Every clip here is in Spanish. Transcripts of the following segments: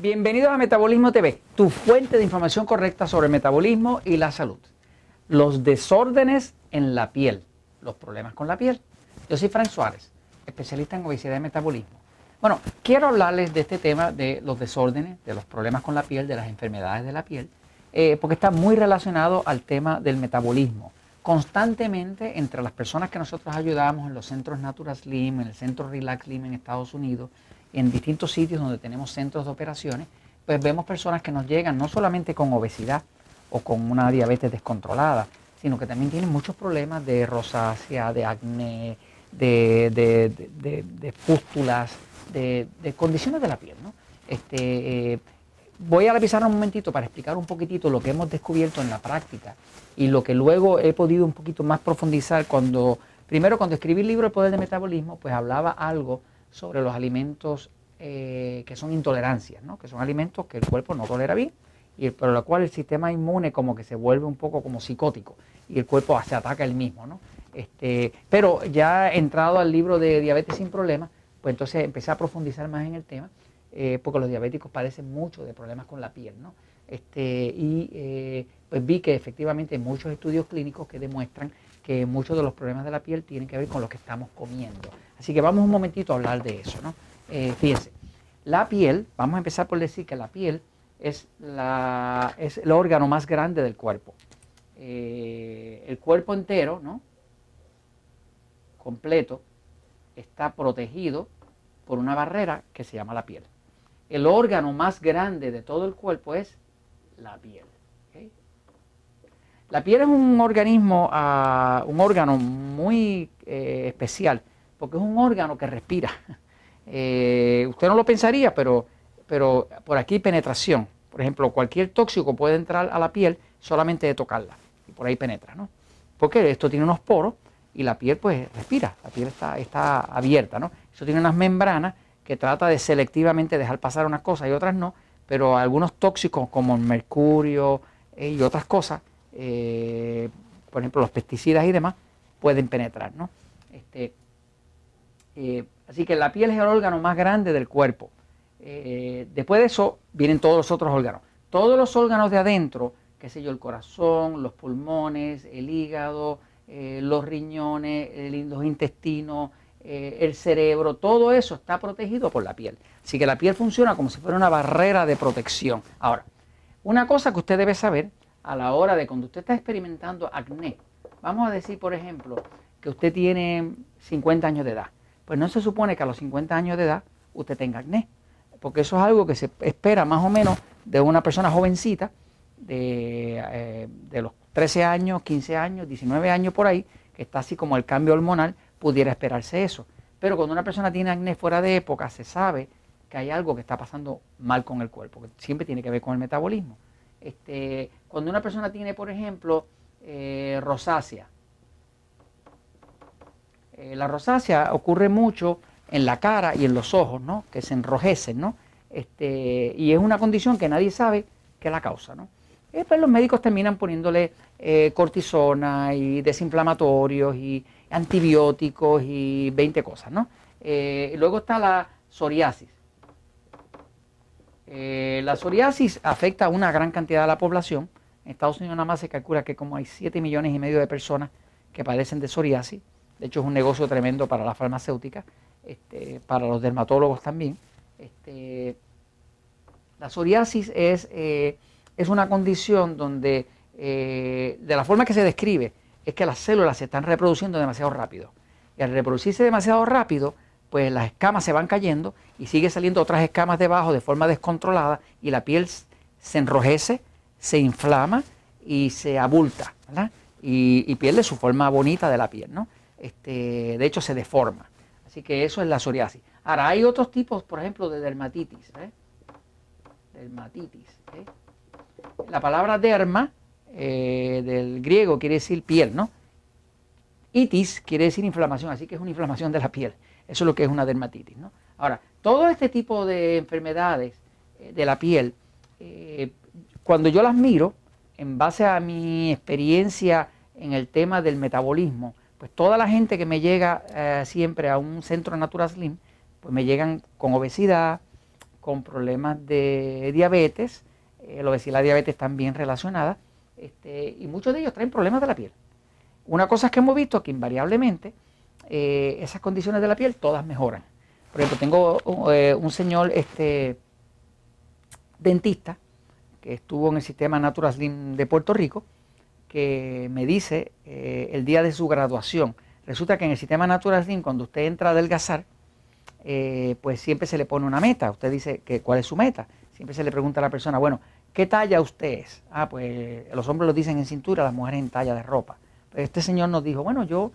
Bienvenidos a Metabolismo TV, tu fuente de información correcta sobre metabolismo y la salud. Los desórdenes en la piel, los problemas con la piel. Yo soy Frank Suárez, especialista en obesidad y metabolismo. Bueno, quiero hablarles de este tema de los desórdenes, de los problemas con la piel, de las enfermedades de la piel, eh, porque está muy relacionado al tema del metabolismo. Constantemente entre las personas que nosotros ayudamos en los centros Natural Slim, en el centro Relax Slim en Estados Unidos, en distintos sitios donde tenemos centros de operaciones, pues vemos personas que nos llegan no solamente con obesidad o con una diabetes descontrolada, sino que también tienen muchos problemas de rosácea, de acné, de, de, de, pústulas, de, condiciones de la piel. ¿no? Este, eh, voy a revisar un momentito para explicar un poquitito lo que hemos descubierto en la práctica y lo que luego he podido un poquito más profundizar cuando, primero cuando escribí el libro El Poder del Metabolismo, pues hablaba algo sobre los alimentos eh, que son intolerancias, ¿no? que son alimentos que el cuerpo no tolera bien y por lo cual el sistema inmune como que se vuelve un poco como psicótico y el cuerpo se ataca él mismo. ¿no? Este, pero ya entrado al libro de Diabetes sin Problemas, pues entonces empecé a profundizar más en el tema, eh, porque los diabéticos padecen mucho de problemas con la piel. ¿no? Este, y eh, pues vi que efectivamente hay muchos estudios clínicos que demuestran que muchos de los problemas de la piel tienen que ver con lo que estamos comiendo. Así que vamos un momentito a hablar de eso. ¿no? Eh, fíjense, la piel, vamos a empezar por decir que la piel es, el órgano más grande del cuerpo. Eh, el cuerpo entero, ¿no? completo, está protegido por una barrera que se llama la piel. El órgano más grande de todo el cuerpo es la piel. La piel es un organismo, ah, un órgano muy eh, especial, porque es un órgano que respira. Eh, usted no lo pensaría, pero, pero por aquí penetración. Por ejemplo, cualquier tóxico puede entrar a la piel solamente de tocarla, y por ahí penetra, ¿no? Porque esto tiene unos poros y la piel pues respira, la piel está, está abierta, ¿no? Eso tiene unas membranas que trata de selectivamente dejar pasar unas cosas y otras no, pero algunos tóxicos como el mercurio eh, y otras cosas eh, por ejemplo, los pesticidas y demás, pueden penetrar. ¿no? Este, eh, así que la piel es el órgano más grande del cuerpo. Eh, después de eso vienen todos los otros órganos. Todos los órganos de adentro, qué sé yo, el corazón, los pulmones, el hígado, los riñones, los intestinos, el cerebro, todo eso está protegido por la piel. Así que la piel funciona como si fuera una barrera de protección. Ahora, una cosa que usted debe saber a la hora de cuando usted está experimentando acné, vamos a decir, por ejemplo, que usted tiene 50 años de edad, pues no se supone que a los 50 años de edad usted tenga acné, porque eso es algo que se espera más o menos de una persona jovencita, de, eh, de los 13 años, 15 años, 19 años por ahí, que está así como el cambio hormonal, pudiera esperarse eso. Pero cuando una persona tiene acné fuera de época, se sabe que hay algo que está pasando mal con el cuerpo, que siempre tiene que ver con el metabolismo. Este, cuando una persona tiene, por ejemplo, eh, rosácea, eh, la rosácea ocurre mucho en la cara y en los ojos, ¿no? Que se enrojecen, ¿no? Este, y es una condición que nadie sabe qué la causa, ¿no? Y después los médicos terminan poniéndole eh, cortisona y desinflamatorios y antibióticos y 20 cosas, ¿no? luego está la psoriasis. Eh, la psoriasis afecta a una gran cantidad de la población. En Estados Unidos nada más se calcula que como hay 7 millones y medio de personas que padecen de psoriasis. De hecho es un negocio tremendo para la farmacéutica, este, para los dermatólogos también. Este, la psoriasis es, eh, es una condición donde, eh, de la forma que se describe, es que las células se están reproduciendo demasiado rápido. Y al reproducirse demasiado rápido, pues las escamas se van cayendo y sigue saliendo otras escamas debajo de forma descontrolada y la piel se enrojece, se inflama y se abulta, ¿verdad? Y, pierde su forma bonita de la piel, ¿no? Este, de hecho se deforma. Así que eso es la psoriasis. Ahora, hay otros tipos, por ejemplo, de dermatitis. ¿eh? Dermatitis. ¿eh? La palabra derma eh, del griego quiere decir piel, ¿no? Itis quiere decir inflamación, así que es una inflamación de la piel. Eso es lo que es una dermatitis. ¿no? Ahora, todo este tipo de enfermedades eh, de la piel, cuando yo las miro, en base a mi experiencia en el tema del metabolismo, pues toda la gente que me llega eh, siempre a un centro Natural Slim, pues me llegan con obesidad, con problemas de diabetes, eh, la obesidad y la diabetes están bien relacionadas, este, y muchos de ellos traen problemas de la piel. Una cosa es que hemos visto que invariablemente eh, esas condiciones de la piel todas mejoran. Por ejemplo, tengo eh, un señor este, dentista que estuvo en el sistema Natural Slim de Puerto Rico, que me dice eh, el día de su graduación, resulta que en el sistema Natural Slim, cuando usted entra a adelgazar, pues siempre se le pone una meta. Usted dice que cuál es su meta. Siempre se le pregunta a la persona, bueno, ¿qué talla usted es? Ah, pues los hombres lo dicen en cintura, las mujeres en talla de ropa. Este señor nos dijo, bueno, yo,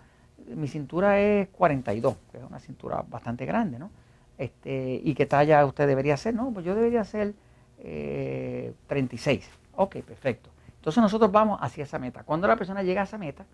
mi cintura es 42, que es una cintura bastante grande, ¿no? Este, ¿Y qué talla usted debería ser? No, pues yo debería ser 36. Eh, ok, perfecto. Entonces nosotros vamos hacia esa meta. Cuando la persona llega a esa meta,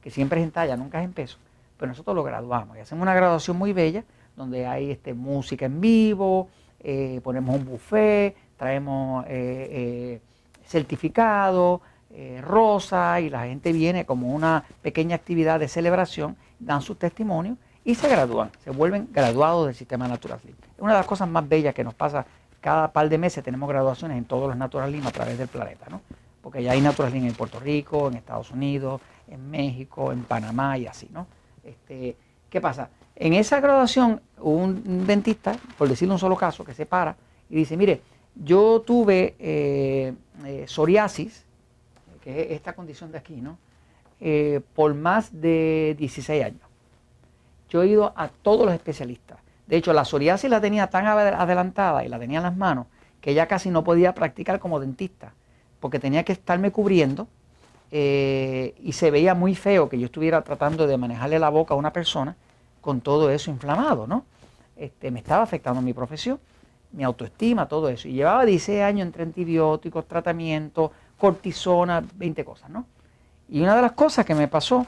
que siempre es en talla, nunca es en peso, pues nosotros lo graduamos y hacemos una graduación muy bella donde hay este, música en vivo, eh, ponemos un buffet, traemos eh, certificado, eh, rosa y la gente viene como una pequeña actividad de celebración, dan su testimonio y se gradúan, se vuelven graduados del sistema Natural. Es una de las cosas más bellas que nos pasa cada par de meses, tenemos graduaciones en todos los Natural a través del planeta, ¿no? Porque ya hay Natural Slim en Puerto Rico, en Estados Unidos, en México, en Panamá y así. ¿no? Este, ¿Qué pasa? En esa graduación un dentista, por decirle un solo caso, que se para y dice, mire, yo tuve eh, eh, psoriasis, que es esta condición de aquí, ¿no? Eh, por más de 16 años. Yo he ido a todos los especialistas. De hecho, la psoriasis la tenía tan adelantada y la tenía en las manos que ya casi no podía practicar como dentista, porque tenía que estarme cubriendo eh, y se veía muy feo que yo estuviera tratando de manejarle la boca a una persona con todo eso inflamado, ¿no? Este, me estaba afectando mi profesión, mi autoestima, todo eso. Y llevaba 16 años entre antibióticos, tratamientos, cortisona, 20 cosas, ¿no? Y una de las cosas que me pasó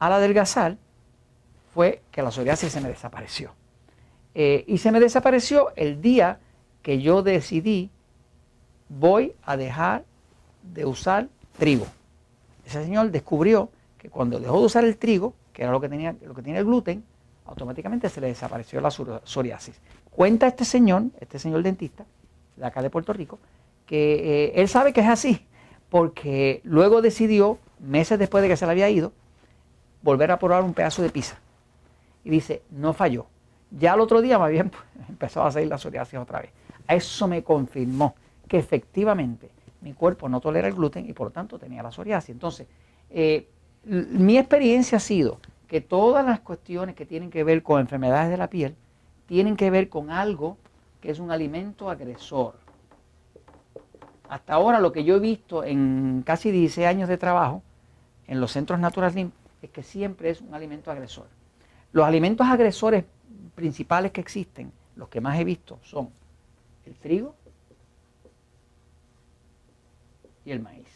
al adelgazar fue que la psoriasis se me desapareció. Eh, y se me desapareció el día que yo decidí voy a dejar de usar trigo. Ese señor descubrió que cuando dejó de usar el trigo, que era lo que tenía, lo que tiene el gluten, automáticamente se le desapareció la psoriasis. Cuenta este señor, este señor dentista, de acá de Puerto Rico, que eh, él sabe que es así, porque luego decidió, meses después de que se le había ido, volver a probar un pedazo de pizza. Y dice, no falló. Ya el otro día más bien empezó a salir la psoriasis otra vez. A eso me confirmó que efectivamente mi cuerpo no tolera el gluten y por lo tanto tenía la psoriasis. Entonces, eh, mi experiencia ha sido que todas las cuestiones que tienen que ver con enfermedades de la piel tienen que ver con algo que es un alimento agresor hasta ahora lo que yo he visto en casi 16 años de trabajo en los centros Natural es que siempre es un alimento agresor. Los alimentos agresores principales que existen, los que más he visto, son el trigo y el maíz.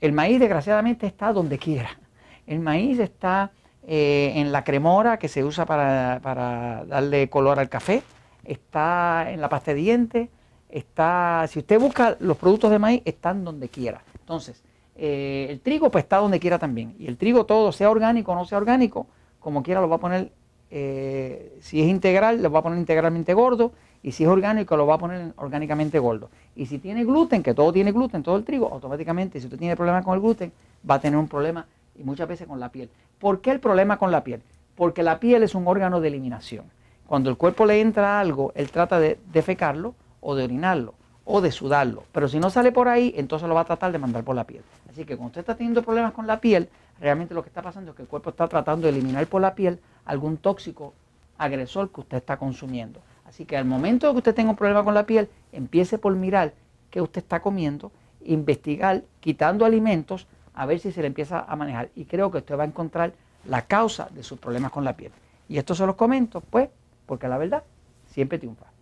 El maíz desgraciadamente está donde quiera. El maíz está eh, en la cremora que se usa para, darle color al café, está en la pasta de dientes, está, si usted busca los productos de maíz, están donde quiera. Entonces, eh, el trigo pues está donde quiera también. Y el trigo todo, sea orgánico o no sea orgánico, como quiera lo va a poner, eh, si es integral, lo va a poner integralmente gordo. Y si es orgánico, lo va a poner orgánicamente gordo. Y si tiene gluten, que todo tiene gluten, todo el trigo, automáticamente, si usted tiene problemas con el gluten, va a tener un problema y muchas veces con la piel. ¿Por qué el problema con la piel? Porque la piel es un órgano de eliminación. Cuando el cuerpo le entra algo, él trata de defecarlo o de orinarlo o de sudarlo. Pero si no sale por ahí, entonces lo va a tratar de mandar por la piel. Así que cuando usted está teniendo problemas con la piel, realmente lo que está pasando es que el cuerpo está tratando de eliminar por la piel algún tóxico agresor que usted está consumiendo. Así que al momento que usted tenga un problema con la piel, empiece por mirar qué usted está comiendo, investigar, quitando alimentos, a ver si se le empieza a manejar. Y creo que usted va a encontrar la causa de sus problemas con la piel. Y esto se los comento, pues, porque la verdad siempre triunfa.